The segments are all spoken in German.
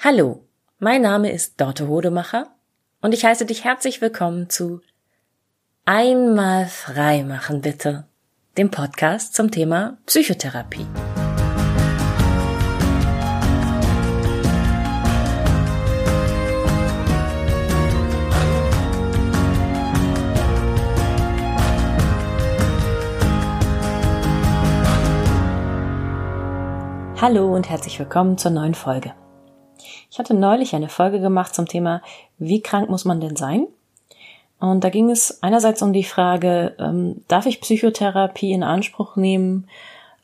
Hallo, mein Name ist Dorte Hodemacher und ich heiße dich herzlich willkommen zu Einmal frei machen bitte, dem Podcast zum Thema Psychotherapie. Hallo und herzlich willkommen zur neuen Folge. Ich hatte neulich eine Folge gemacht zum Thema, wie krank muss man denn sein? Und da ging es einerseits um die Frage, ähm, darf ich Psychotherapie in Anspruch nehmen,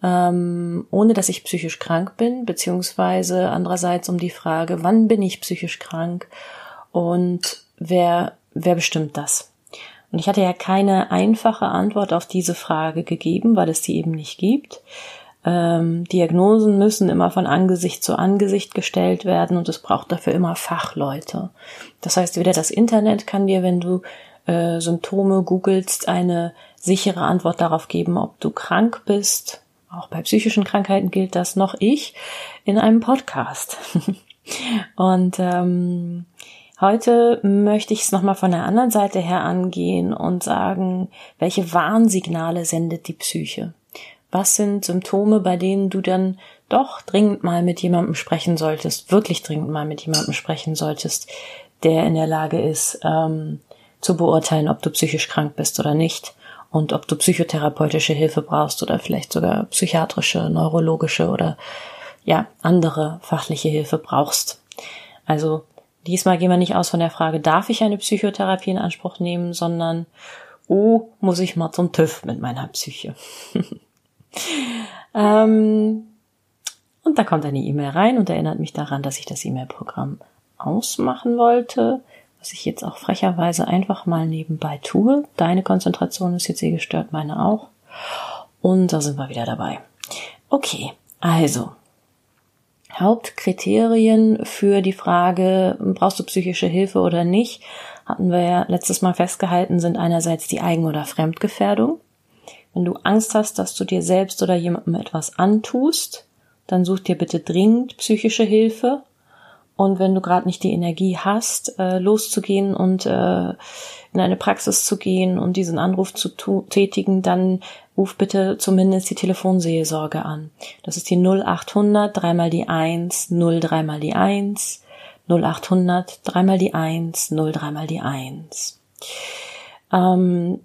ähm, ohne dass ich psychisch krank bin, beziehungsweise andererseits um die Frage, wann bin ich psychisch krank und wer, wer bestimmt das? Und ich hatte ja keine einfache Antwort auf diese Frage gegeben, weil es die eben nicht gibt. Ähm, Diagnosen müssen immer von Angesicht zu Angesicht gestellt werden und es braucht dafür immer Fachleute. Das heißt, weder das Internet kann dir, wenn du äh, Symptome googelst, eine sichere Antwort darauf geben, ob du krank bist. Auch bei psychischen Krankheiten gilt das noch ich in einem Podcast. und ähm, Heute möchte ich es nochmal von der anderen Seite her angehen und sagen, welche Warnsignale sendet die Psyche was sind Symptome, bei denen du dann doch dringend mal mit jemandem sprechen solltest, wirklich dringend mal mit jemandem sprechen solltest, der in der Lage ist, ähm, zu beurteilen, ob du psychisch krank bist oder nicht und ob du psychotherapeutische Hilfe brauchst oder vielleicht sogar psychiatrische, neurologische oder ja, andere fachliche Hilfe brauchst. Also diesmal gehen wir nicht aus von der Frage, darf ich eine Psychotherapie in Anspruch nehmen, sondern, oh, muss ich mal zum TÜV mit meiner Psyche. ähm, und da kommt eine E-Mail rein und erinnert mich daran, dass ich das E-Mail-Programm ausmachen wollte, was ich jetzt auch frecherweise einfach mal nebenbei tue. Deine Konzentration ist jetzt eh gestört, meine auch. Und da sind wir wieder dabei. Okay, also Hauptkriterien für die Frage, brauchst du psychische Hilfe oder nicht, hatten wir ja letztes Mal festgehalten, sind einerseits die Eigen- oder Fremdgefährdung. Wenn du Angst hast, dass du dir selbst oder jemandem etwas antust, dann such dir bitte dringend psychische Hilfe. Und wenn du gerade nicht die Energie hast, äh, loszugehen und äh, in eine Praxis zu gehen und diesen Anruf zu tätigen, dann ruf bitte zumindest die Telefonseelsorge an. Das ist die 0800 dreimal die 1, 0 dreimal die 1, 0800 dreimal die 1, 0 dreimal die 1. Ähm,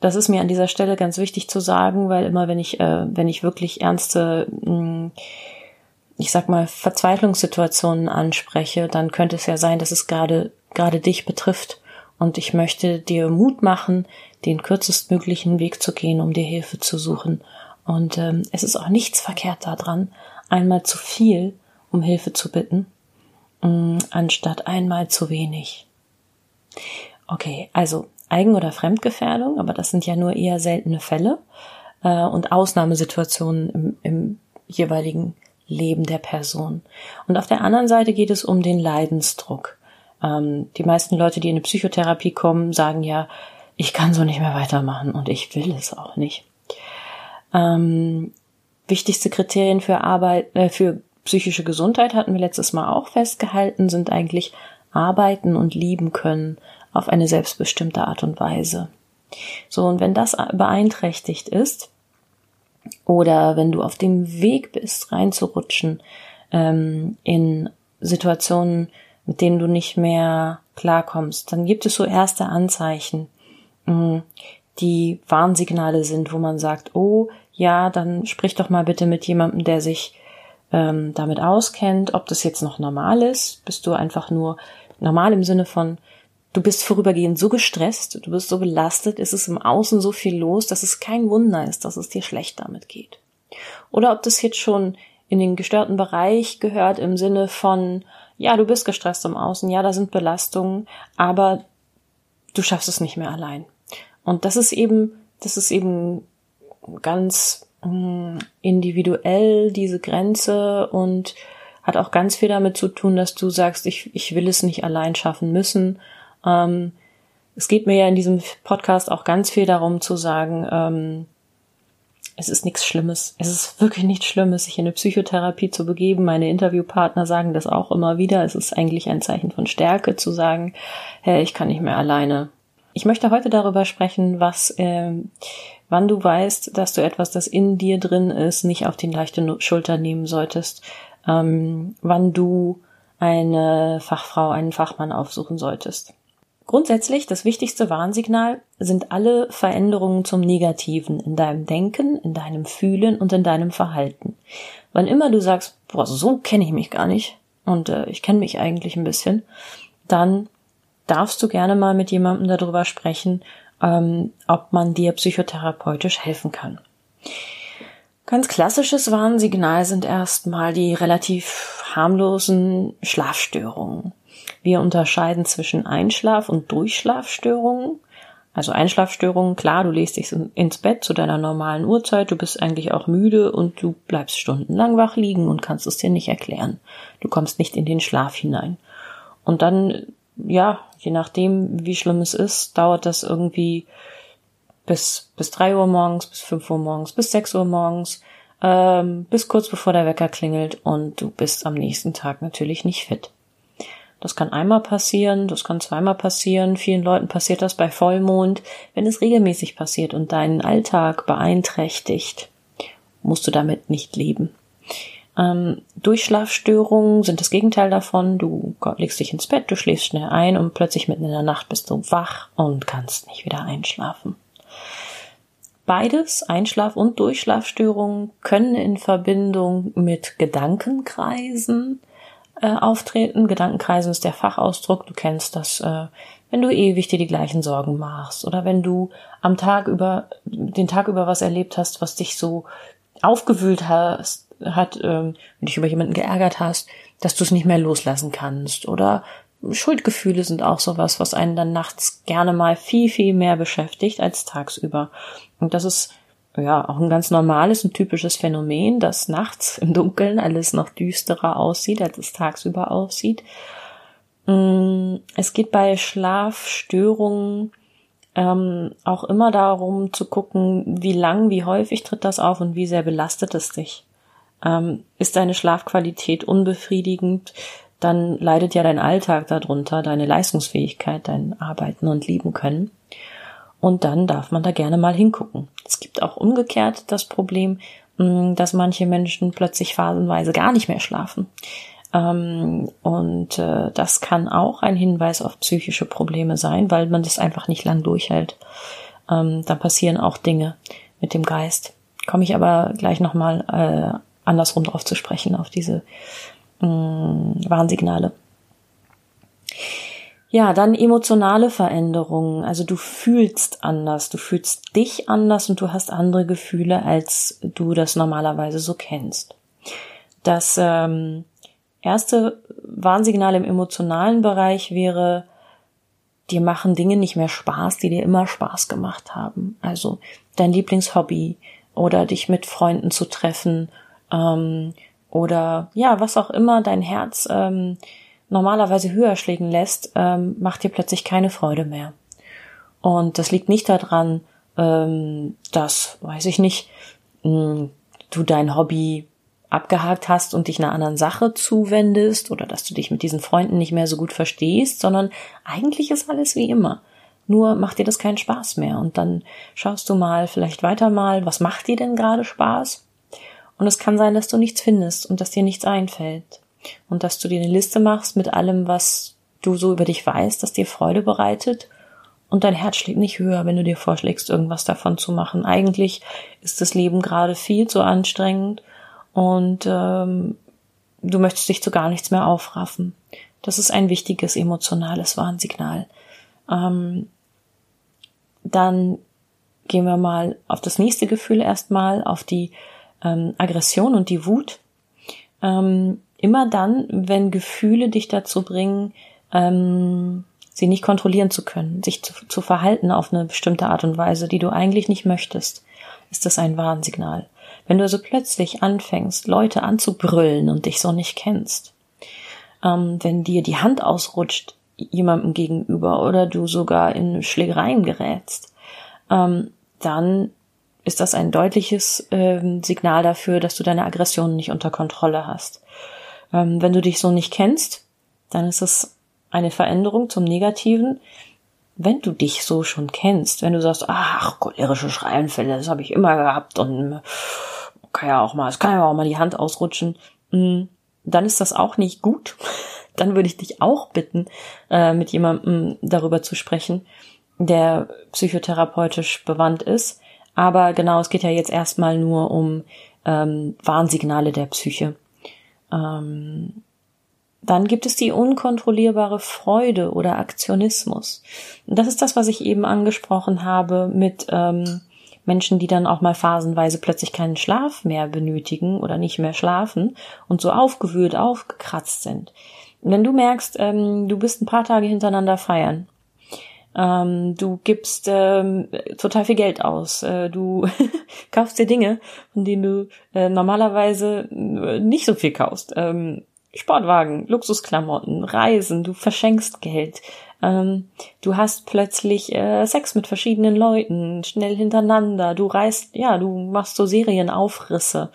das ist mir an dieser Stelle ganz wichtig zu sagen, weil immer wenn ich, äh, wenn ich wirklich ernste, mh, hm, ich sag mal, Verzweiflungssituationen anspreche, dann könnte es ja sein, dass es gerade, gerade dich betrifft. Und ich möchte dir Mut machen, den kürzestmöglichen Weg zu gehen, um dir Hilfe zu suchen. Und ähm, es ist auch nichts verkehrt daran, einmal zu viel um Hilfe zu bitten, mh, hm, anstatt einmal zu wenig. Okay, also Eigen- oder Fremdgefährdung, aber das sind ja nur eher seltene Fälle äh, und Ausnahmesituationen im, im jeweiligen Leben der Person. Und auf der anderen Seite geht es um den Leidensdruck. Ähm, die meisten Leute, die in eine Psychotherapie kommen, sagen ja, ich kann so nicht mehr weitermachen und ich will es auch nicht. Ähm, wichtigste Kriterien für Arbeit, äh, für psychische Gesundheit hatten wir letztes Mal auch festgehalten, sind eigentlich arbeiten und lieben können, auf eine selbstbestimmte Art und Weise. So, und wenn das beeinträchtigt ist, oder wenn du auf dem Weg bist, reinzurutschen ähm, in Situationen, mit denen du nicht mehr klarkommst, dann gibt es so erste Anzeichen, mm, die Warnsignale sind, wo man sagt, oh ja, dann sprich doch mal bitte mit jemandem, der sich ähm, damit auskennt, ob das jetzt noch normal ist. Bist du einfach nur normal im Sinne von, Du bist vorübergehend so gestresst, du bist so belastet, es ist im Außen so viel los, dass es kein Wunder ist, dass es dir schlecht damit geht. Oder ob das jetzt schon in den gestörten Bereich gehört im Sinne von, ja, du bist gestresst im Außen, ja, da sind Belastungen, aber du schaffst es nicht mehr allein. Und das ist eben, das ist eben ganz mm, individuell, diese Grenze und hat auch ganz viel damit zu tun, dass du sagst, ich, ich will es nicht allein schaffen müssen, ähm, es geht mir ja in diesem Podcast auch ganz viel darum zu sagen, ähm, es ist nichts Schlimmes. Es ist wirklich nichts Schlimmes, sich in eine Psychotherapie zu begeben. Meine Interviewpartner sagen das auch immer wieder. Es ist eigentlich ein Zeichen von Stärke zu sagen, hey, ich kann nicht mehr alleine. Ich möchte heute darüber sprechen, was, äh, wann du weißt, dass du etwas, das in dir drin ist, nicht auf die leichte Schulter nehmen solltest. Ähm, wann du eine Fachfrau, einen Fachmann aufsuchen solltest. Grundsätzlich das wichtigste Warnsignal sind alle Veränderungen zum Negativen in deinem Denken, in deinem Fühlen und in deinem Verhalten. Wann immer du sagst, boah, so kenne ich mich gar nicht und äh, ich kenne mich eigentlich ein bisschen, dann darfst du gerne mal mit jemandem darüber sprechen, ähm, ob man dir psychotherapeutisch helfen kann. Ganz klassisches Warnsignal sind erstmal die relativ harmlosen Schlafstörungen. Wir unterscheiden zwischen Einschlaf- und Durchschlafstörungen. Also Einschlafstörungen, klar, du legst dich ins Bett zu deiner normalen Uhrzeit, du bist eigentlich auch müde und du bleibst stundenlang wach liegen und kannst es dir nicht erklären. Du kommst nicht in den Schlaf hinein. Und dann, ja, je nachdem, wie schlimm es ist, dauert das irgendwie bis, bis drei Uhr morgens, bis fünf Uhr morgens, bis sechs Uhr morgens, ähm, bis kurz bevor der Wecker klingelt und du bist am nächsten Tag natürlich nicht fit. Das kann einmal passieren, das kann zweimal passieren. Vielen Leuten passiert das bei Vollmond. Wenn es regelmäßig passiert und deinen Alltag beeinträchtigt, musst du damit nicht leben. Ähm, Durchschlafstörungen sind das Gegenteil davon. Du legst dich ins Bett, du schläfst schnell ein und plötzlich mitten in der Nacht bist du wach und kannst nicht wieder einschlafen. Beides, Einschlaf- und Durchschlafstörungen, können in Verbindung mit Gedankenkreisen äh, auftreten. Gedankenkreisen ist der Fachausdruck. Du kennst das, äh, wenn du ewig dir die gleichen Sorgen machst oder wenn du am Tag über, den Tag über was erlebt hast, was dich so aufgewühlt hast, hat, ähm, dich über jemanden geärgert hast, dass du es nicht mehr loslassen kannst oder Schuldgefühle sind auch sowas, was einen dann nachts gerne mal viel, viel mehr beschäftigt als tagsüber. Und das ist ja auch ein ganz normales und typisches Phänomen, dass nachts im Dunkeln alles noch düsterer aussieht, als es tagsüber aussieht. Mm, es geht bei Schlafstörungen ähm, auch immer darum zu gucken, wie lang, wie häufig tritt das auf und wie sehr belastet es dich. Ähm, ist deine Schlafqualität unbefriedigend, dann leidet ja dein Alltag darunter, deine Leistungsfähigkeit, dein Arbeiten und Lieben können. Und dann darf man da gerne mal hingucken. Es gibt auch umgekehrt das Problem, mm, dass manche Menschen plötzlich phasenweise gar nicht mehr schlafen. Ähm, und äh, das kann auch ein Hinweis auf psychische Probleme sein, weil man das einfach nicht lang durchhält. Ähm, dann passieren auch Dinge mit dem Geist. Komme ich aber gleich nochmal äh, andersrum drauf zu sprechen, auf diese mm, Warnsignale. Ja, dann emotionale Veränderungen. Also du fühlst anders, du fühlst dich anders und du hast andere Gefühle, als du das normalerweise so kennst. Das ähm, erste Warnsignal im emotionalen Bereich wäre, dir machen Dinge nicht mehr Spaß, die dir immer Spaß gemacht haben. Also dein Lieblingshobby oder dich mit Freunden zu treffen ähm, oder ja, was auch immer dein Herz ähm, normalerweise höher schlägen lässt, ähm, macht dir plötzlich keine Freude mehr. Und das liegt nicht daran, ähm, dass, weiß ich nicht, mh, hm, du dein Hobby abgehakt hast und dich einer anderen Sache zuwendest oder dass du dich mit diesen Freunden nicht mehr so gut verstehst, sondern eigentlich ist alles wie immer. Nur macht dir das keinen Spaß mehr. Und dann schaust du mal vielleicht weiter mal, was macht dir denn gerade Spaß? Und es kann sein, dass du nichts findest und dass dir nichts einfällt. Und dass du dir eine Liste machst mit allem, was du so über dich weißt, das dir Freude bereitet. Und dein Herz schlägt nicht höher, wenn du dir vorschlägst, irgendwas davon zu machen. Eigentlich ist das Leben gerade viel zu anstrengend und ähm, du möchtest dich zu gar nichts mehr aufraffen. Das ist ein wichtiges emotionales Warnsignal. Ähm, dann gehen wir mal auf das nächste Gefühl erstmal, auf die ähm, Aggression und die Wut. Ähm, immer dann, wenn Gefühle dich dazu bringen, ähm, sie nicht kontrollieren zu können, sich zu, zu verhalten auf eine bestimmte Art und Weise, die du eigentlich nicht möchtest, ist das ein Warnsignal. Wenn du also plötzlich anfängst, Leute anzubrüllen und dich so nicht kennst, ähm, wenn dir die Hand ausrutscht jemandem gegenüber oder du sogar in Schlägereien gerätst, ähm, dann ist das ein deutliches ähm, Signal dafür, dass du deine Aggression nicht unter Kontrolle hast. Ähm, wenn du dich so nicht kennst, dann ist es eine Veränderung zum Negativen. Wenn du dich so schon kennst, wenn du sagst, ach, cholerische Schreienfälle, das habe ich immer gehabt und kann ja auch mal, es kann ja auch mal die Hand ausrutschen, mm, dann ist das auch nicht gut. Dann würde ich dich auch bitten, äh, mit jemandem darüber zu sprechen, der psychotherapeutisch bewandt ist. Aber genau, es geht ja jetzt erstmal nur um ähm, Warnsignale der Psyche. Ähm, dann gibt es die unkontrollierbare Freude oder Aktionismus. Und das ist das, was ich eben angesprochen habe mit ähm, Menschen, die dann auch mal phasenweise plötzlich keinen Schlaf mehr benötigen oder nicht mehr schlafen und so aufgewühlt, aufgekratzt sind. Wenn du merkst, ähm, du bist ein paar Tage hintereinander feiern, ähm, du gibst ähm, total viel Geld aus, äh, du kaufst dir Dinge, von denen du äh, normalerweise äh, nicht so viel kaufst. Ähm, Sportwagen, Luxusklamotten, Reisen, du verschenkst Geld, ähm, du hast plötzlich äh, Sex mit verschiedenen Leuten, schnell hintereinander, du reist, ja, du machst so Serienaufrisse.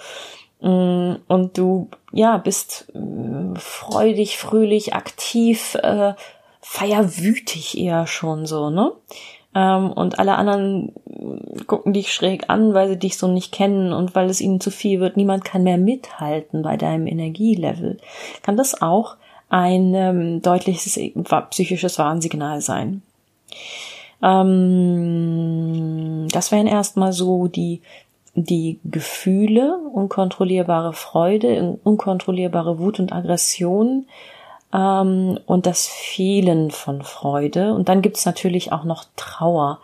Mm, und du, ja, bist äh, freudig, fröhlich, aktiv, äh, feierwütig eher schon so, ne? Ähm, und alle anderen gucken dich schräg an, weil sie dich so nicht kennen und weil es ihnen zu viel wird. Niemand kann mehr mithalten bei deinem Energielevel. Kann das auch ein ähm, deutliches psychisches Warnsignal sein? Ähm, das wären erstmal so die die Gefühle, unkontrollierbare Freude, unkontrollierbare Wut und Aggression, ähm, und das Fehlen von Freude. Und dann gibt's natürlich auch noch Trauer.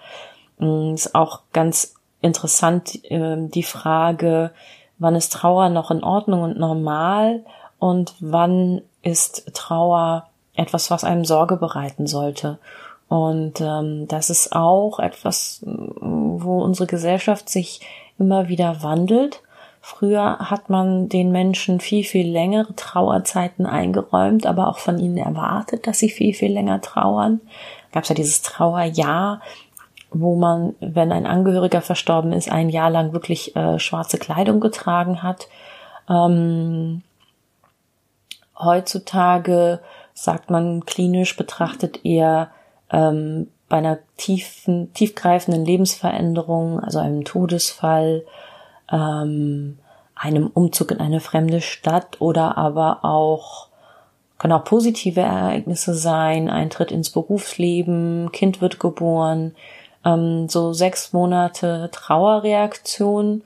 Ähm, ist auch ganz interessant äh, die Frage, wann ist Trauer noch in Ordnung und normal und wann ist Trauer etwas, was einem Sorge bereiten sollte. Und ähm, das ist auch etwas, wo unsere Gesellschaft sich immer wieder wandelt Früher hat man den Menschen viel, viel längere Trauerzeiten eingeräumt, aber auch von ihnen erwartet, dass sie viel, viel länger trauern. Gab es ja dieses Trauerjahr, wo man, wenn ein Angehöriger verstorben ist, ein Jahr lang wirklich äh, schwarze Kleidung getragen hat. Ähm, heutzutage sagt man klinisch betrachtet eher ähm, bei einer tiefen, tiefgreifenden Lebensveränderung, also einem Todesfall, ähm, einem Umzug in eine fremde Stadt oder aber auch können auch positive Ereignisse sein, Eintritt ins Berufsleben, Kind wird geboren, ähm, so sechs Monate Trauerreaktion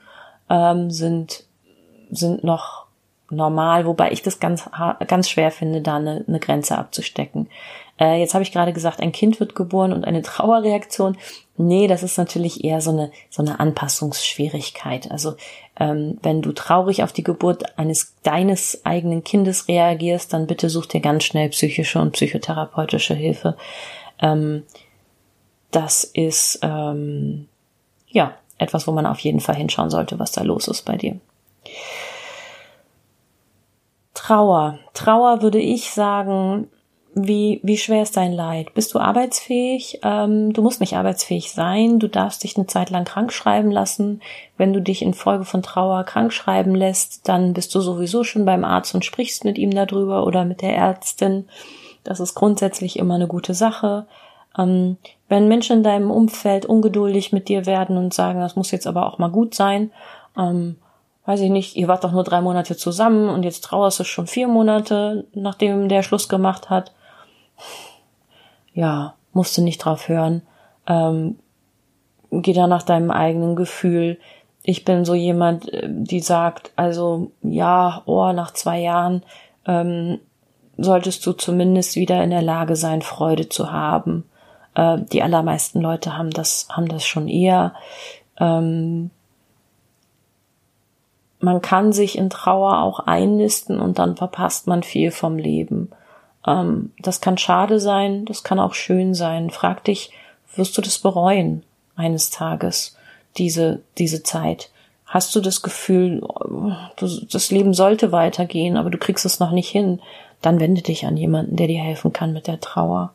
ähm, sind sind noch normal, wobei ich das ganz ganz schwer finde, da eine, eine Grenze abzustecken. Äh, jetzt habe ich gerade gesagt, ein Kind wird geboren und eine Trauerreaktion. Nee, das ist natürlich eher so eine, so eine Anpassungsschwierigkeit. Also ähm, wenn du traurig auf die Geburt eines deines eigenen Kindes reagierst, dann bitte such dir ganz schnell psychische und psychotherapeutische Hilfe. Ähm, das ist ähm, ja etwas, wo man auf jeden Fall hinschauen sollte, was da los ist bei dir. Trauer. Trauer würde ich sagen, wie, wie schwer ist dein Leid? Bist du arbeitsfähig? Ähm, du musst nicht arbeitsfähig sein. Du darfst dich eine Zeit lang krank schreiben lassen. Wenn du dich infolge von Trauer krank schreiben lässt, dann bist du sowieso schon beim Arzt und sprichst mit ihm darüber oder mit der Ärztin. Das ist grundsätzlich immer eine gute Sache. Ähm, wenn Menschen in deinem Umfeld ungeduldig mit dir werden und sagen, das muss jetzt aber auch mal gut sein, ähm, weiß ich nicht, ihr wart doch nur drei Monate zusammen und jetzt trauerst du schon vier Monate, nachdem der Schluss gemacht hat, ja, musst du nicht drauf hören. Ähm, geh da nach deinem eigenen Gefühl. Ich bin so jemand, äh, die sagt, also ja, oh, nach zwei Jahren ähm, solltest du zumindest wieder in der Lage sein, Freude zu haben. Äh, die allermeisten Leute haben das, haben das schon eher. Ähm, man kann sich in Trauer auch einnisten und dann verpasst man viel vom Leben. Ähm, das kann schade sein, das kann auch schön sein. Frag dich, wirst du das bereuen eines Tages, diese, diese Zeit? Hast du das Gefühl, das Leben sollte weitergehen, aber du kriegst es noch nicht hin? Dann wende dich an jemanden, der dir helfen kann mit der Trauer.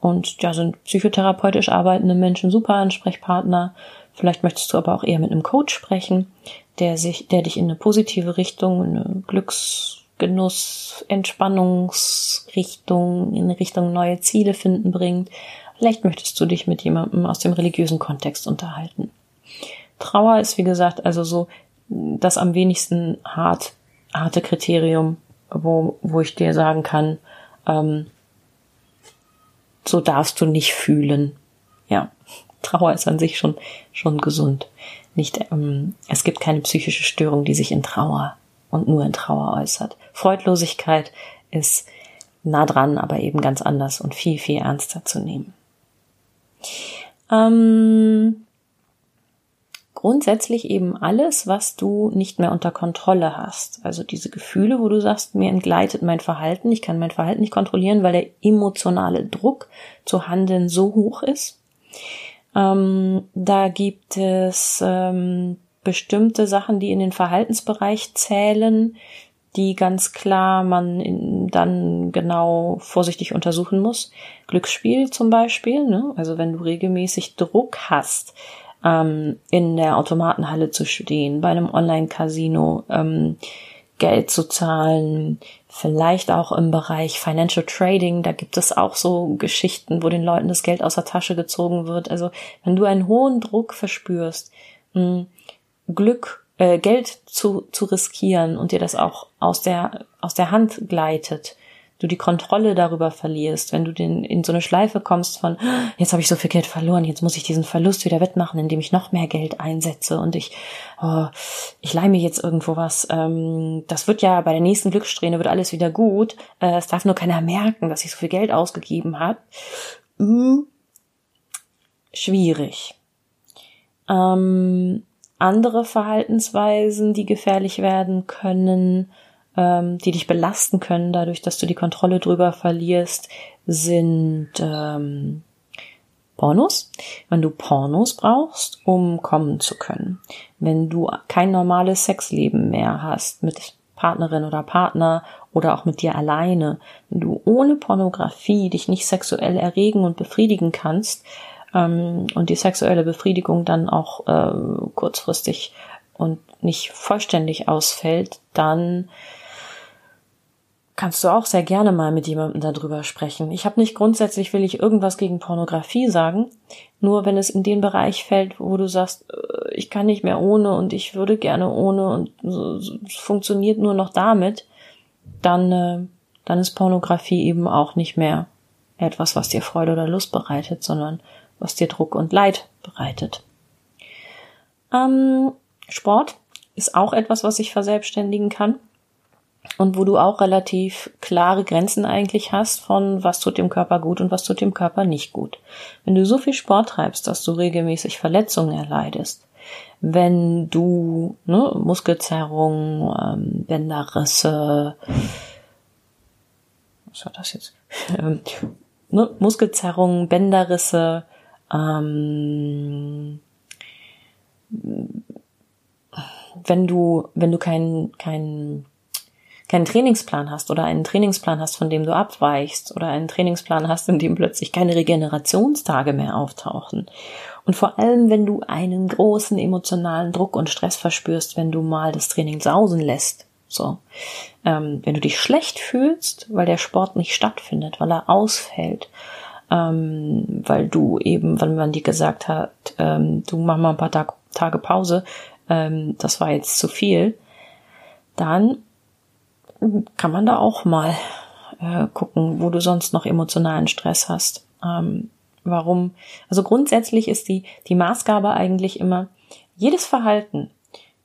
und ja, sind psychotherapeutisch arbeitende Menschen super Ansprechpartner. Vielleicht möchtest du aber auch eher mit einem Coach sprechen, der sich, der dich in eine positive Richtung, eine Glücksgenuss, Entspannungsrichtung, in Richtung neue Ziele finden bringt. Vielleicht möchtest du dich mit jemandem aus dem religiösen Kontext unterhalten. Trauer ist, wie gesagt, also so das am wenigsten hart, harte Kriterium, wo, wo ich dir sagen kann, ähm, so darfst du nicht fühlen. Ja, Trauer ist an sich schon, schon gesund. Nicht, ähm, es gibt keine psychische Störung, die sich in Trauer und nur in Trauer äußert. Freudlosigkeit ist nah dran, aber eben ganz anders und viel, viel ernster zu nehmen. Ähm, grundsätzlich eben alles, was du nicht mehr unter Kontrolle hast. Also diese Gefühle, wo du sagst, mir entgleitet mein Verhalten, ich kann mein Verhalten nicht kontrollieren, weil der emotionale Druck zu handeln so hoch ist. Ähm, da gibt es ähm, bestimmte Sachen, die in den Verhaltensbereich zählen, die ganz klar man dann genau vorsichtig untersuchen muss. Glücksspiel zum Beispiel, ne? also wenn du regelmäßig Druck hast, ähm, in der Automatenhalle zu stehen, bei einem Online-Casino ähm, Geld zu zahlen, vielleicht auch im Bereich Financial Trading, da gibt es auch so Geschichten, wo den Leuten das Geld aus der Tasche gezogen wird. Also wenn du einen hohen Druck verspürst, mh, Glück, äh, Geld zu, zu riskieren und dir das auch aus der, aus der Hand gleitet, du die Kontrolle darüber verlierst, wenn du den, in so eine Schleife kommst von, jetzt habe ich so viel Geld verloren, jetzt muss ich diesen Verlust wieder wettmachen, indem ich noch mehr Geld einsetze und ich, oh, ich leih mir jetzt irgendwo was. Ähm, das wird ja bei der nächsten Glückssträhne wird alles wieder gut. Äh, es darf nur keiner merken, dass ich so viel Geld ausgegeben habe. Uh, schwierig. Ähm, andere Verhaltensweisen, die gefährlich werden können, ähm, die dich belasten können, dadurch, dass du die Kontrolle drüber verlierst, sind ähm, Pornos. Wenn du Pornos brauchst, um kommen zu können. Wenn du kein normales Sexleben mehr hast mit Partnerin oder Partner oder auch mit dir alleine, wenn du ohne Pornografie dich nicht sexuell erregen und befriedigen kannst ähm, und die sexuelle Befriedigung dann auch äh, kurzfristig und nicht vollständig ausfällt, dann kannst du auch sehr gerne mal mit jemandem darüber sprechen. Ich habe nicht grundsätzlich will ich irgendwas gegen Pornografie sagen, nur wenn es in den Bereich fällt, wo du sagst, äh, ich kann nicht mehr ohne und ich würde gerne ohne und es funktioniert nur noch damit, dann äh, dann ist Pornografie eben auch nicht mehr etwas, was dir Freude oder Lust bereitet, sondern was dir Druck und Leid bereitet. Ähm, Sport ist auch etwas, was ich verselbstständigen kann und wo du auch relativ klare Grenzen eigentlich hast von was tut dem Körper gut und was tut dem Körper nicht gut. Wenn du so viel Sport treibst, dass du regelmäßig Verletzungen erleidest, wenn du ne, Muskelzerrung, ähm, Bänderrisse, was war das jetzt? Ähm, ne, Muskelzerrung, Bänderrisse, ähm, wenn du, wenn du kein, kein keinen Trainingsplan hast oder einen Trainingsplan hast, von dem du abweichst oder einen Trainingsplan hast, in dem plötzlich keine Regenerationstage mehr auftauchen. Und vor allem, wenn du einen großen emotionalen Druck und Stress verspürst, wenn du mal das Training sausen lässt. So. Ähm, wenn du dich schlecht fühlst, weil der Sport nicht stattfindet, weil er ausfällt, ähm, weil du eben, weil man dir gesagt hat, ähm, du mach mal ein paar Tag, Tage Pause, ähm, das war jetzt zu viel, dann kann man da auch mal äh, gucken, wo du sonst noch emotionalen Stress hast. Ähm, warum? Also grundsätzlich ist die, die Maßgabe eigentlich immer, jedes Verhalten,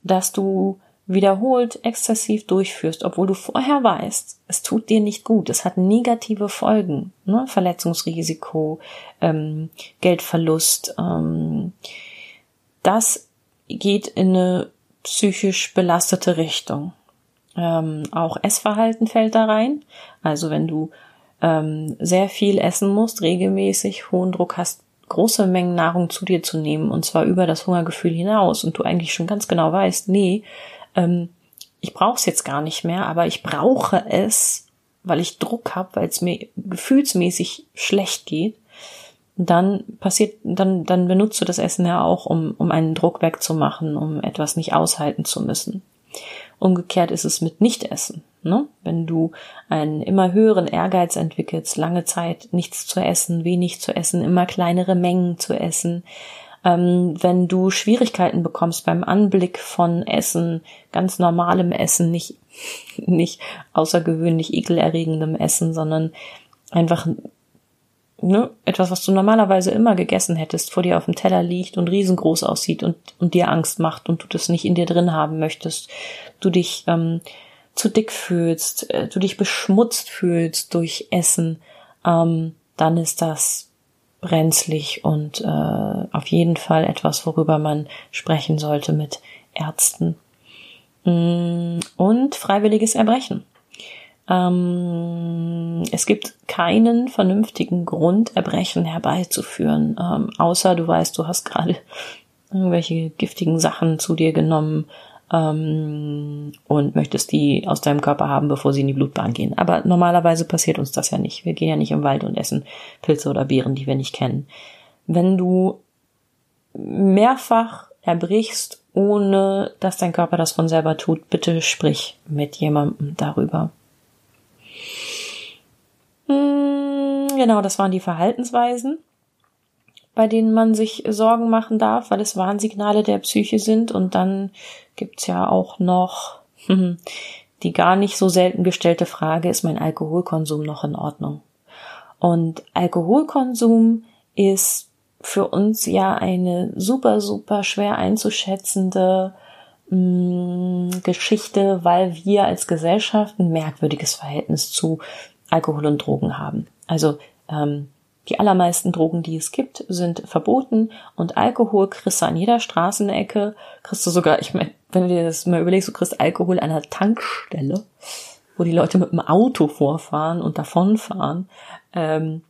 das du wiederholt exzessiv durchführst, obwohl du vorher weißt, es tut dir nicht gut, es hat negative Folgen, ne? Verletzungsrisiko, ähm, Geldverlust, ähm, das geht in eine psychisch belastete Richtung. Ähm, auch Essverhalten fällt da rein. Also wenn du ähm, sehr viel essen musst, regelmäßig hohen Druck hast, große Mengen Nahrung zu dir zu nehmen und zwar über das Hungergefühl hinaus und du eigentlich schon ganz genau weißt, nee, ähm, ich brauche es jetzt gar nicht mehr, aber ich brauche es, weil ich Druck habe, weil es mir gefühlsmäßig schlecht geht, dann passiert, dann, dann benutzt du das Essen ja auch, um, um einen Druck wegzumachen, um etwas nicht aushalten zu müssen. Umgekehrt ist es mit Nichtessen. Ne? Wenn du einen immer höheren Ehrgeiz entwickelst, lange Zeit nichts zu essen, wenig zu essen, immer kleinere Mengen zu essen, ähm, wenn du Schwierigkeiten bekommst beim Anblick von Essen, ganz normalem Essen, nicht, nicht außergewöhnlich ekelerregendem Essen, sondern einfach ne, etwas, was du normalerweise immer gegessen hättest, vor dir auf dem Teller liegt und riesengroß aussieht und, und dir Angst macht und du das nicht in dir drin haben möchtest, du dich ähm, zu dick fühlst, äh, du dich beschmutzt fühlst durch Essen, ähm, dann ist das brenzlig und äh, auf jeden Fall etwas, worüber man sprechen sollte mit Ärzten. Mm, und freiwilliges Erbrechen. Ähm, es gibt keinen vernünftigen Grund, Erbrechen herbeizuführen, ähm, außer du weißt, du hast gerade irgendwelche giftigen Sachen zu dir genommen ähm, und möchtest die aus deinem Körper haben, bevor sie in die Blutbahn gehen. Aber normalerweise passiert uns das ja nicht. Wir gehen ja nicht im Wald und essen Pilze oder Beeren, die wir nicht kennen. Wenn du mehrfach erbrichst, ohne dass dein Körper das von selber tut, bitte sprich mit jemandem darüber. Hm, genau, das waren die Verhaltensweisen, bei denen man sich Sorgen machen darf, weil es Warnsignale der Psyche sind. Und dann gibt's ja auch noch hm, die gar nicht so selten gestellte Frage, ist mein Alkoholkonsum noch in Ordnung? Und Alkoholkonsum ist für uns ja eine super, super schwer einzuschätzende mh, hm, Geschichte, weil wir als Gesellschaft ein merkwürdiges Verhältnis zu Alkohol und Drogen haben. Also ähm, die allermeisten Drogen, die es gibt, sind verboten und Alkohol kriegst du an jeder Straßenecke, kriegst du sogar, ich meine, wenn du dir das mal überlegst, du kriegst Alkohol an einer Tankstelle, wo die Leute mit dem Auto vorfahren und davonfahren, ähm,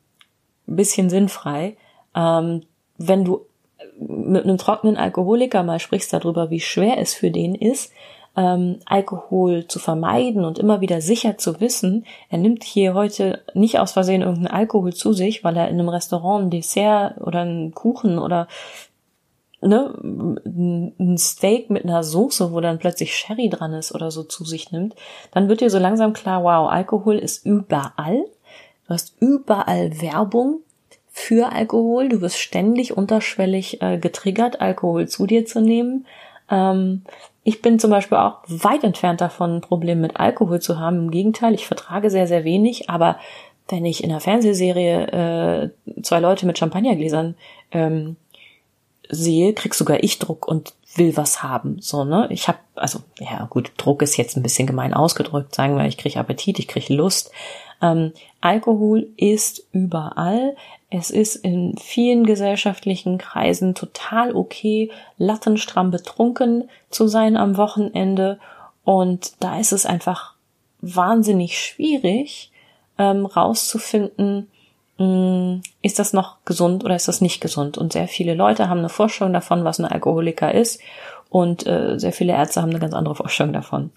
bisschen sinnfrei. Ähm, wenn du mit einem trockenen Alkoholiker mal sprichst darüber, wie schwer es für den ist, ähm, Alkohol zu vermeiden und immer wieder sicher zu wissen, er nimmt hier heute nicht aus Versehen irgendeinen Alkohol zu sich, weil er in einem Restaurant ein Dessert oder einen Kuchen oder ne, ein Steak mit einer Soße, wo dann plötzlich Sherry dran ist oder so zu sich nimmt, dann wird dir so langsam klar, wow, Alkohol ist überall. Du hast überall Werbung für Alkohol. Du wirst ständig unterschwellig äh, getriggert, Alkohol zu dir zu nehmen. Ähm, ich bin zum Beispiel auch weit entfernt davon, ein Problem mit Alkohol zu haben. Im Gegenteil, ich vertrage sehr, sehr wenig, aber wenn ich in einer Fernsehserie äh, zwei Leute mit Champagnergläsern ähm, sehe, krieg sogar ich Druck und will was haben. So, ne? Ich habe, also, ja gut, Druck ist jetzt ein bisschen gemein ausgedrückt, sagen wir, ich krieg Appetit, ich krieg Lust. Ähm, Alkohol ist überall. Es ist in vielen gesellschaftlichen Kreisen total okay, lattenstramm betrunken zu sein am Wochenende. Und da ist es einfach wahnsinnig schwierig, ähm, rauszufinden, mh, hm, ist das noch gesund oder ist das nicht gesund? Und sehr viele Leute haben eine Vorstellung davon, was ein Alkoholiker ist. Und äh, sehr viele Ärzte haben eine ganz andere Vorstellung davon.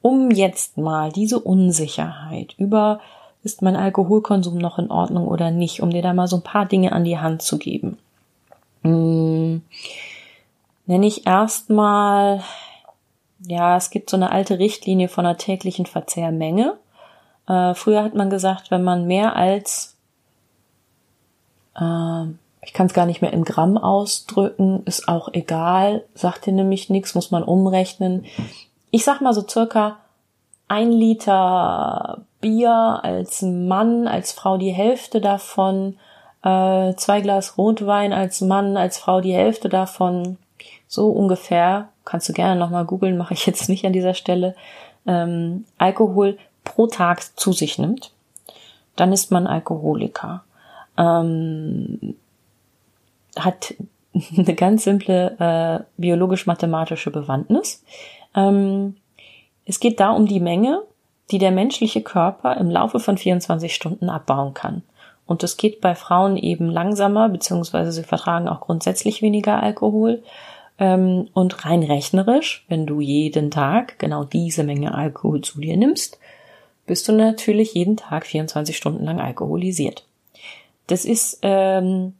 Um jetzt mal diese Unsicherheit über ist mein Alkoholkonsum noch in Ordnung oder nicht, um dir da mal so ein paar Dinge an die Hand zu geben. Hm, nenne ich erstmal, ja, es gibt so eine alte Richtlinie von einer täglichen Verzehrmenge. Äh, früher hat man gesagt, wenn man mehr als, äh, ich kann es gar nicht mehr in Gramm ausdrücken, ist auch egal, sagt dir nämlich nichts, muss man umrechnen. Ich sag mal so circa ein Liter Bier als Mann, als Frau die Hälfte davon, äh, zwei Glas Rotwein als Mann, als Frau die Hälfte davon, so ungefähr, kannst du gerne nochmal googeln, mache ich jetzt nicht an dieser Stelle, ähm, Alkohol pro Tag zu sich nimmt, dann ist man Alkoholiker. Ähm, hat eine ganz simple äh, biologisch-mathematische Bewandtnis. Ähm, es geht da um die Menge, die der menschliche Körper im Laufe von 24 Stunden abbauen kann. Und es geht bei Frauen eben langsamer, beziehungsweise sie vertragen auch grundsätzlich weniger Alkohol. Ähm, und rein rechnerisch, wenn du jeden Tag genau diese Menge Alkohol zu dir nimmst, bist du natürlich jeden Tag 24 Stunden lang alkoholisiert. das ist ähm,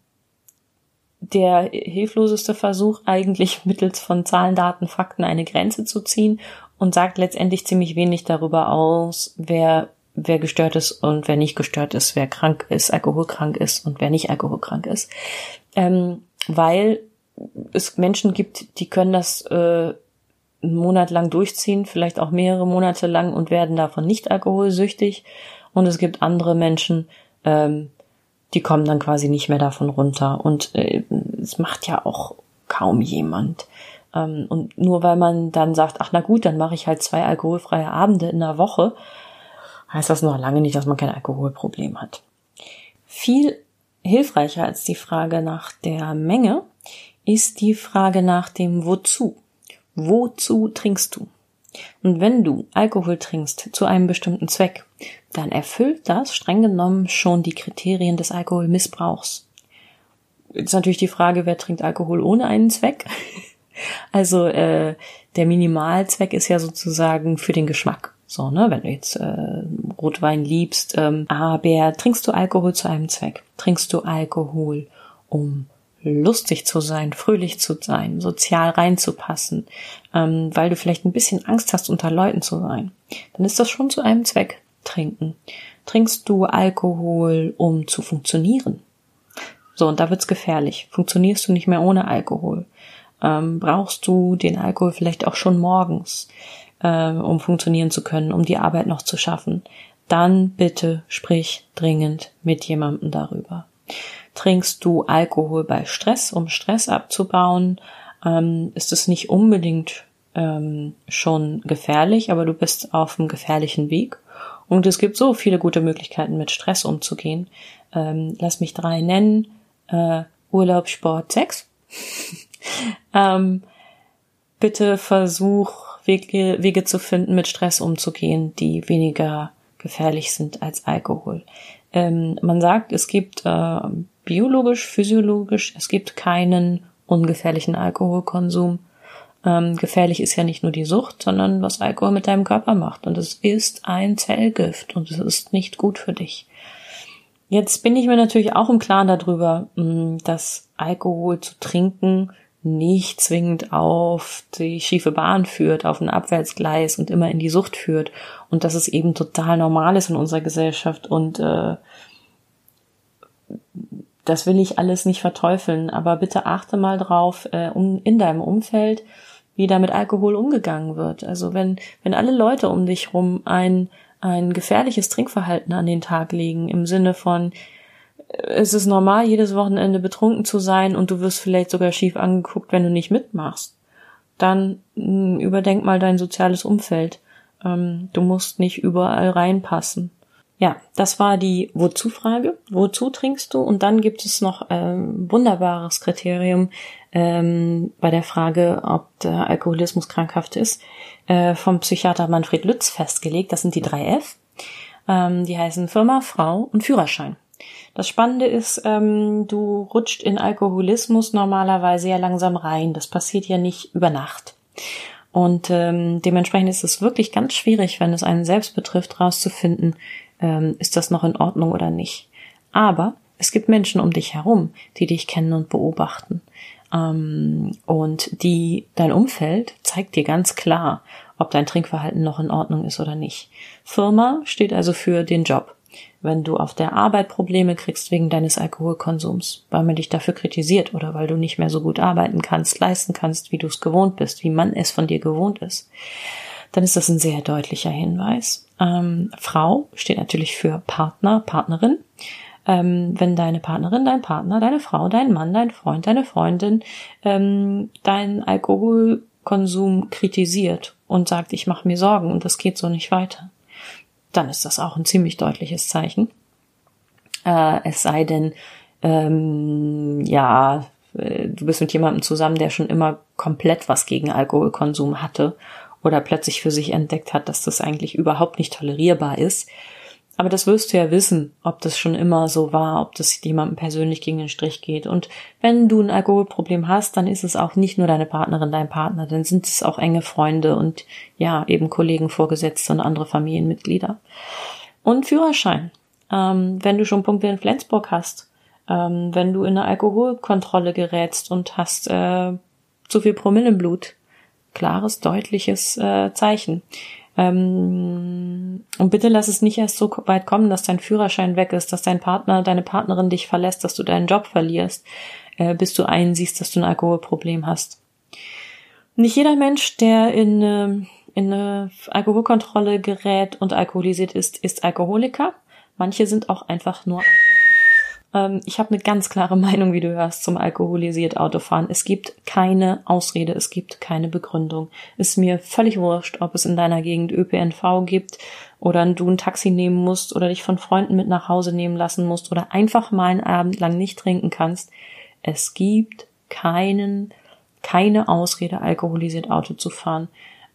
der hilfloseste Versuch, eigentlich mittels von Zahlen, Daten, Fakten eine Grenze zu ziehen und sagt letztendlich ziemlich wenig darüber aus, wer wer gestört ist und wer nicht gestört ist, wer krank ist, alkoholkrank ist und wer nicht alkoholkrank ist. Ähm, weil es Menschen gibt, die können das äh, einen Monat lang durchziehen, vielleicht auch mehrere Monate lang und werden davon nicht alkoholsüchtig. Und es gibt andere Menschen, ähm, die kommen dann quasi nicht mehr davon runter. Und äh, es macht ja auch kaum jemand. Ähm, und nur weil man dann sagt, ach na gut, dann mache ich halt zwei alkoholfreie Abende in der Woche, heißt das noch lange nicht, dass man kein Alkoholproblem hat. Viel hilfreicher als die Frage nach der Menge ist die Frage nach dem Wozu. Wozu trinkst du? Und wenn du Alkohol trinkst zu einem bestimmten Zweck, dann erfüllt das streng genommen schon die Kriterien des Alkoholmissbrauchs. Jetzt natürlich die Frage, wer trinkt Alkohol ohne einen Zweck? Also äh, der Minimalzweck ist ja sozusagen für den Geschmack. So, ne, wenn du jetzt äh, Rotwein liebst, ähm, aber trinkst du Alkohol zu einem Zweck? Trinkst du Alkohol, um lustig zu sein, fröhlich zu sein, sozial reinzupassen, ähm, weil du vielleicht ein bisschen Angst hast, unter Leuten zu sein, dann ist das schon zu einem Zweck trinken. Trinkst du Alkohol, um zu funktionieren? So, und da wird's gefährlich. Funktionierst du nicht mehr ohne Alkohol? Ähm, brauchst du den Alkohol vielleicht auch schon morgens, äh, um funktionieren zu können, um die Arbeit noch zu schaffen? Dann bitte sprich dringend mit jemandem darüber. Trinkst du Alkohol bei Stress, um Stress abzubauen? Ähm, ist es nicht unbedingt ähm, schon gefährlich, aber du bist auf einem gefährlichen Weg. Und es gibt so viele gute Möglichkeiten, mit Stress umzugehen. Ähm, lass mich drei nennen. Äh, Urlaub, Sport, Sex. ähm, bitte versuch, Wege, Wege zu finden, mit Stress umzugehen, die weniger gefährlich sind als Alkohol. Ähm, man sagt, es gibt äh, biologisch, physiologisch, es gibt keinen ungefährlichen Alkoholkonsum. Ähm, gefährlich ist ja nicht nur die Sucht, sondern was Alkohol mit deinem Körper macht. Und es ist ein Zellgift und es ist nicht gut für dich. Jetzt bin ich mir natürlich auch im Klaren darüber, mm, dass Alkohol zu trinken nicht zwingend auf die schiefe Bahn führt, auf ein Abwärtsgleis und immer in die Sucht führt. Und dass es eben total normal ist in unserer Gesellschaft. Und äh, das will ich alles nicht verteufeln, aber bitte achte mal drauf äh, um, in deinem Umfeld, wie da mit Alkohol umgegangen wird. Also wenn wenn alle Leute um dich rum ein ein gefährliches Trinkverhalten an den Tag legen im Sinne von es ist normal, jedes Wochenende betrunken zu sein und du wirst vielleicht sogar schief angeguckt, wenn du nicht mitmachst. Dann hm, überdenk mal dein soziales Umfeld. Ähm, du musst nicht überall reinpassen. Ja, das war die Wozu-Frage. Wozu trinkst du? Und dann gibt es noch ein wunderbares Kriterium ähm, bei der Frage, ob der Alkoholismus krankhaft ist, äh, vom Psychiater Manfred Lütz festgelegt. Das sind die drei F. Ähm, die heißen Firma, Frau und Führerschein. Das Spannende ist, ähm, du rutscht in Alkoholismus normalerweise ja langsam rein. Das passiert ja nicht über Nacht. Und ähm, dementsprechend ist es wirklich ganz schwierig, wenn es einen selbst betrifft, rauszufinden, ähm, ist das noch in Ordnung oder nicht. Aber es gibt Menschen um dich herum, die dich kennen und beobachten. Ähm, und die, dein Umfeld zeigt dir ganz klar, ob dein Trinkverhalten noch in Ordnung ist oder nicht. Firma steht also für den Job wenn du auf der Arbeit Probleme kriegst wegen deines Alkoholkonsums, weil man dich dafür kritisiert oder weil du nicht mehr so gut arbeiten kannst, leisten kannst, wie du es gewohnt bist, wie man es von dir gewohnt ist, dann ist das ein sehr deutlicher Hinweis. Ähm, Frau steht natürlich für Partner, Partnerin. Ähm, wenn deine Partnerin, dein Partner, deine Frau, dein Mann, dein Freund, deine Freundin ähm, deinen Alkoholkonsum kritisiert und sagt, ich mache mir Sorgen und das geht so nicht weiter dann ist das auch ein ziemlich deutliches Zeichen. Äh, es sei denn, ähm, ja, äh, du bist mit jemandem zusammen, der schon immer komplett was gegen Alkoholkonsum hatte oder plötzlich für sich entdeckt hat, dass das eigentlich überhaupt nicht tolerierbar ist, aber das wirst du ja wissen, ob das schon immer so war, ob das jemandem persönlich gegen den Strich geht. Und wenn du ein Alkoholproblem hast, dann ist es auch nicht nur deine Partnerin, dein Partner, dann sind es auch enge Freunde und ja, eben Kollegen, Vorgesetzte und andere Familienmitglieder. Und Führerschein. Ähm, wenn du schon Punkte in Flensburg hast, Ähm, wenn du in eine Alkoholkontrolle gerätst und hast äh, zu viel Promille im Blut, klares, deutliches äh, Zeichen. Ähm, und bitte lass es nicht erst so weit kommen, dass dein Führerschein weg ist, dass dein Partner, deine Partnerin dich verlässt, dass du deinen Job verlierst, äh, bis du einsiehst, dass du ein Alkoholproblem hast. Nicht jeder Mensch, der in, äh, in eine Alkoholkontrolle gerät und alkoholisiert ist, ist Alkoholiker. Manche sind auch einfach nur ähm, ich habe eine ganz klare Meinung, wie du hörst, zum alkoholisiert Autofahren. Es gibt keine Ausrede, es gibt keine Begründung. Ist mir völlig wurscht, ob es in deiner Gegend ÖPNV gibt oder du ein Taxi nehmen musst oder dich von Freunden mit nach Hause nehmen lassen musst oder einfach mal einen Abend lang nicht trinken kannst. Es gibt keinen, keine Ausrede, alkoholisiert Auto zu fahren.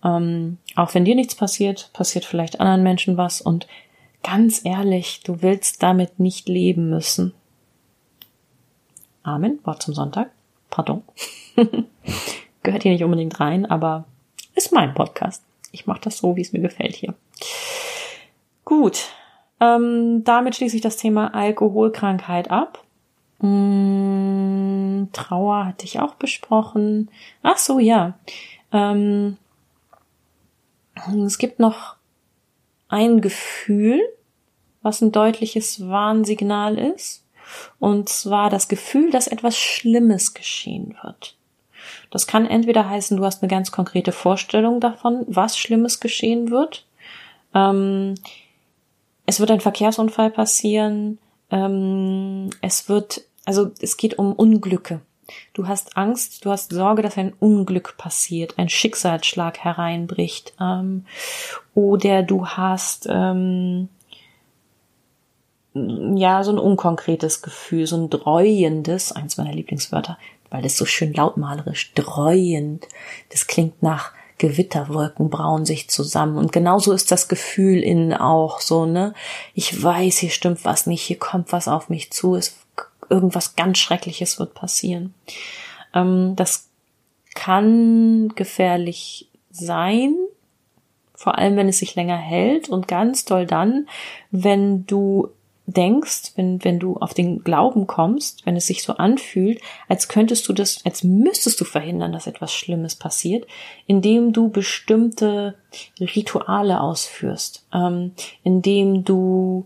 Ähm, auch wenn dir nichts passiert, passiert vielleicht anderen Menschen was und ganz ehrlich, du willst damit nicht leben müssen. Amen, Wort zum Sonntag. Pardon. Gehört hier nicht unbedingt rein, aber ist mein Podcast. Ich mache das so, wie es mir gefällt hier. Gut, ähm, damit schließe ich das Thema Alkoholkrankheit ab. Hm, Trauer hatte ich auch besprochen. Ach so, ja. Ähm, es gibt noch ein Gefühl, was ein deutliches Warnsignal ist. Und zwar das Gefühl, dass etwas Schlimmes geschehen wird. Das kann entweder heißen, du hast eine ganz konkrete Vorstellung davon, was Schlimmes geschehen wird. Ähm, es wird ein Verkehrsunfall passieren. Ähm, es wird, also es geht um Unglücke. Du hast Angst, du hast Sorge, dass ein Unglück passiert, ein Schicksalsschlag hereinbricht. Ähm, oder du hast ähm, ja, so ein unkonkretes Gefühl, so ein dreuendes, eins meiner Lieblingswörter, weil das so schön lautmalerisch, dreuend, das klingt nach Gewitterwolken brauen sich zusammen. Und genauso ist das Gefühl innen auch so, ne? Ich weiß, hier stimmt was nicht, hier kommt was auf mich zu, es, irgendwas ganz Schreckliches wird passieren. Ähm, das kann gefährlich sein, vor allem wenn es sich länger hält und ganz doll dann, wenn du denkst, wenn, wenn du auf den Glauben kommst, wenn es sich so anfühlt, als könntest du das, als müsstest du verhindern, dass etwas Schlimmes passiert, indem du bestimmte Rituale ausführst, ähm, indem du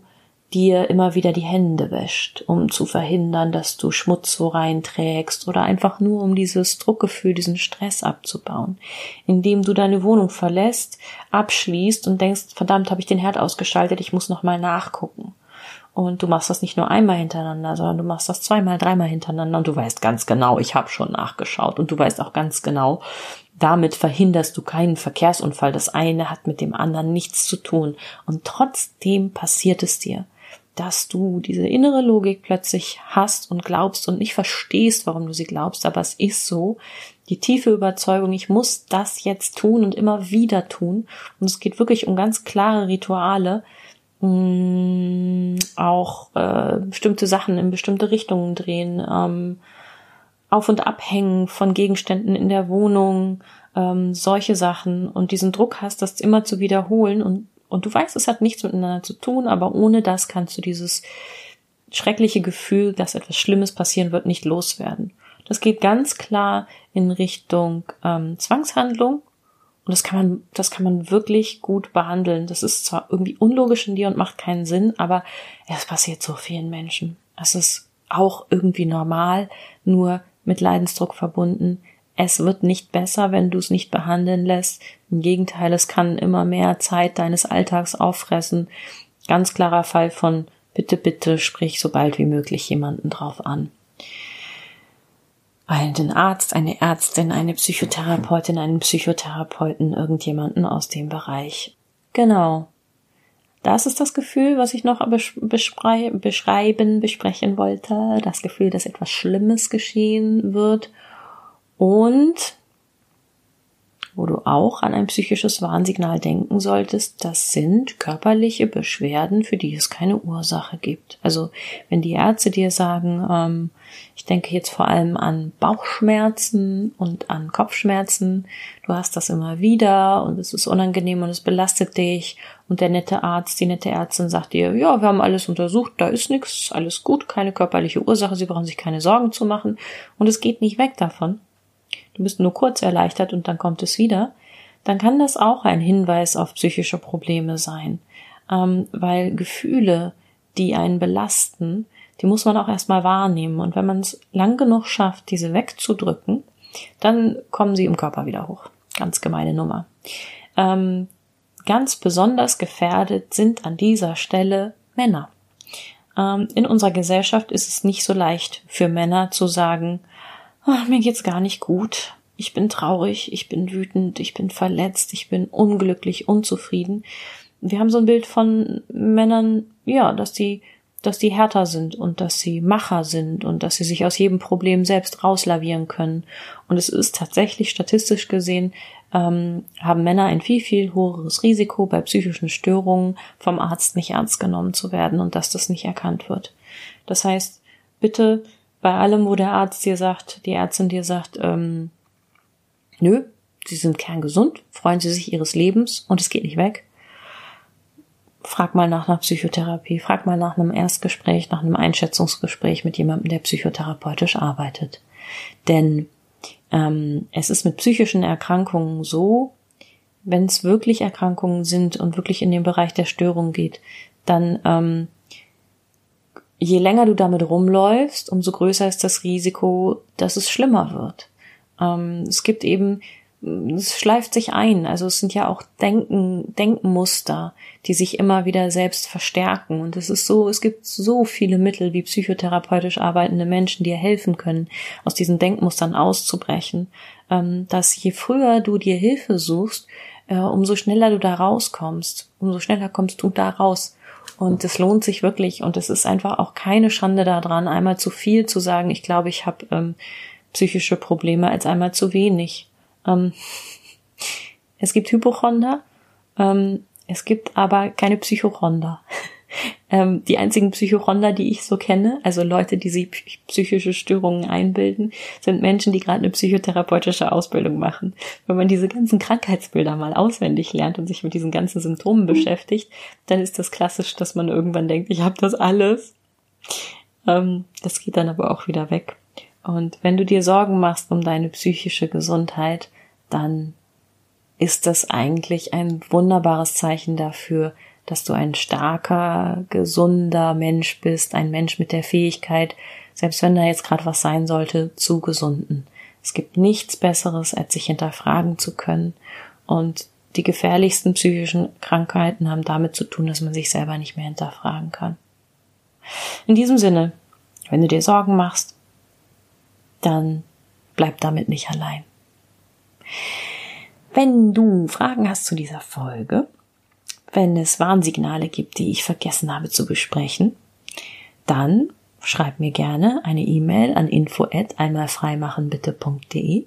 dir immer wieder die Hände wäscht, um zu verhindern, dass du Schmutz so reinträgst oder einfach nur um dieses Druckgefühl, diesen Stress abzubauen, indem du deine Wohnung verlässt, abschließt und denkst, verdammt, habe ich den Herd ausgeschaltet, ich muss noch mal nachgucken und du machst das nicht nur einmal hintereinander, sondern du machst das zweimal, dreimal hintereinander und du weißt ganz genau, ich habe schon nachgeschaut und du weißt auch ganz genau, damit verhinderst du keinen Verkehrsunfall. Das eine hat mit dem anderen nichts zu tun. Und trotzdem passiert es dir, dass du diese innere Logik plötzlich hast und glaubst und nicht verstehst, warum du sie glaubst, aber es ist so. Die tiefe Überzeugung, ich muss das jetzt tun und immer wieder tun. Und es geht wirklich um ganz klare Rituale, mh, mm, auch äh, bestimmte Sachen in bestimmte Richtungen drehen, ähm, auf und abhängen von Gegenständen in der Wohnung, ähm, solche Sachen. Und diesen Druck hast, das immer zu wiederholen. Und und du weißt, es hat nichts miteinander zu tun, aber ohne das kannst du dieses schreckliche Gefühl, dass etwas Schlimmes passieren wird, nicht loswerden. Das geht ganz klar in Richtung ähm, Zwangshandlung und das kann man, das kann man wirklich gut behandeln. Das ist zwar irgendwie unlogisch in dir und macht keinen Sinn, aber es passiert so vielen Menschen. Es ist auch irgendwie normal, nur mit Leidensdruck verbunden. Es wird nicht besser, wenn du es nicht behandeln lässt. Im Gegenteil, es kann immer mehr Zeit deines Alltags auffressen. Ganz klarer Fall von bitte, bitte sprich so bald wie möglich jemanden drauf an einen Arzt, eine Ärztin, eine Psychotherapeutin, einen Psychotherapeuten, irgendjemanden aus dem Bereich. Genau. Das ist das Gefühl, was ich noch beschreiben, besprechen wollte. Das Gefühl, dass etwas Schlimmes geschehen wird. Und wo du auch an ein psychisches Warnsignal denken solltest, das sind körperliche Beschwerden, für die es keine Ursache gibt. Also wenn die Ärzte dir sagen, ähm, ich denke jetzt vor allem an Bauchschmerzen und an Kopfschmerzen, du hast das immer wieder und es ist unangenehm und es belastet dich und der nette Arzt, die nette Ärztin sagt dir, ja, wir haben alles untersucht, da ist nichts, alles gut, keine körperliche Ursache, Sie brauchen sich keine Sorgen zu machen und es geht nicht weg davon du bist nur kurz erleichtert und dann kommt es wieder, dann kann das auch ein Hinweis auf psychische Probleme sein. Ähm, weil Gefühle, die einen belasten, die muss man auch erstmal wahrnehmen. Und wenn man es lang genug schafft, diese wegzudrücken, dann kommen sie im Körper wieder hoch. Ganz gemeine Nummer. Ähm, ganz besonders gefährdet sind an dieser Stelle Männer. Ähm, in unserer Gesellschaft ist es nicht so leicht für Männer zu sagen, ach, mir geht's gar nicht gut. Ich bin traurig, ich bin wütend, ich bin verletzt, ich bin unglücklich, unzufrieden. Wir haben so ein Bild von Männern, ja, dass die, dass die härter sind und dass sie Macher sind und dass sie sich aus jedem Problem selbst rauslavieren können. Und es ist tatsächlich statistisch gesehen, ähm, haben Männer ein viel, viel höheres Risiko bei psychischen Störungen vom Arzt nicht ernst genommen zu werden und dass das nicht erkannt wird. Das heißt, bitte bei allem, wo der Arzt dir sagt, die Ärztin dir sagt, ähm, nö, sie sind kerngesund, freuen sie sich ihres Lebens und es geht nicht weg. Frag mal nach einer Psychotherapie, frag mal nach einem Erstgespräch, nach einem Einschätzungsgespräch mit jemandem, der psychotherapeutisch arbeitet. Denn ähm, es ist mit psychischen Erkrankungen so, wenn es wirklich Erkrankungen sind und wirklich in den Bereich der Störung geht, dann ähm, je länger du damit rumläufst, umso größer ist das Risiko, dass es schlimmer wird. Ähm, es gibt eben, es schleift sich ein. Also es sind ja auch Denken, Denkenmuster, die sich immer wieder selbst verstärken. Und es ist so, es gibt so viele Mittel, wie psychotherapeutisch arbeitende Menschen dir helfen können, aus diesen Denkmustern auszubrechen, ähm, dass je früher du dir Hilfe suchst, äh, umso schneller du da rauskommst, umso schneller kommst du da raus. Und es lohnt sich wirklich und es ist einfach auch keine Schande daran, einmal zu viel zu sagen, ich glaube, ich habe ähm, psychische Probleme, als einmal zu wenig. Ähm, es gibt Hypochonder, ähm, es gibt aber keine Psychochonder. Ähm, die einzigen Psychochonder, die ich so kenne, also Leute, die sich psychische Störungen einbilden, sind Menschen, die gerade eine psychotherapeutische Ausbildung machen. Wenn man diese ganzen Krankheitsbilder mal auswendig lernt und sich mit diesen ganzen Symptomen mhm. beschäftigt, dann ist das klassisch, dass man irgendwann denkt, ich habe das alles. Ähm, das geht dann aber auch wieder weg. Und wenn du dir Sorgen machst um deine psychische Gesundheit, dann ist das eigentlich ein wunderbares Zeichen dafür, dass du ein starker, gesunder Mensch bist, ein Mensch mit der Fähigkeit, selbst wenn da jetzt gerade was sein sollte, zu gesunden. Es gibt nichts Besseres, als sich hinterfragen zu können. Und die gefährlichsten psychischen Krankheiten haben damit zu tun, dass man sich selber nicht mehr hinterfragen kann. In diesem Sinne, wenn du dir Sorgen machst, dann bleib damit nicht allein. Wenn du Fragen hast zu dieser Folge, wenn es Warnsignale gibt, die ich vergessen habe zu besprechen, dann schreib mir gerne eine E-Mail an info at einmalfreimachenbitte.de.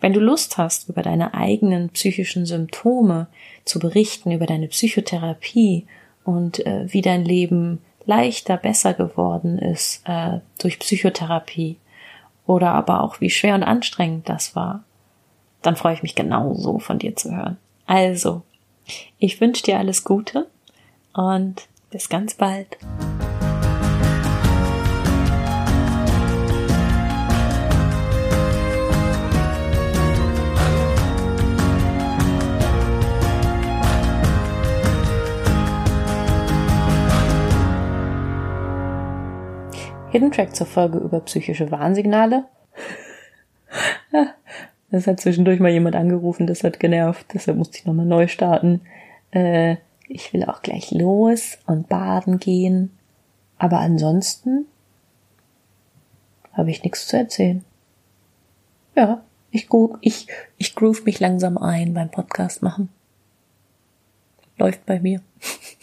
Wenn du Lust hast, über deine eigenen psychischen Symptome zu berichten, über deine Psychotherapie und äh, wie dein Leben leichter, besser geworden ist äh, durch Psychotherapie oder aber auch wie schwer und anstrengend das war, dann freue ich mich genauso von dir zu hören. Also, ich wünsche dir alles Gute und bis ganz bald. Hidden Track zur Folge über psychische Warnsignale. Es hat zwischendurch mal jemand angerufen, das hat genervt, deshalb musste ich nochmal neu starten. Äh, ich will auch gleich los und baden gehen. Aber ansonsten habe ich nichts zu erzählen. Ja, ich, ich, ich groove mich langsam ein beim Podcast machen. Läuft bei mir.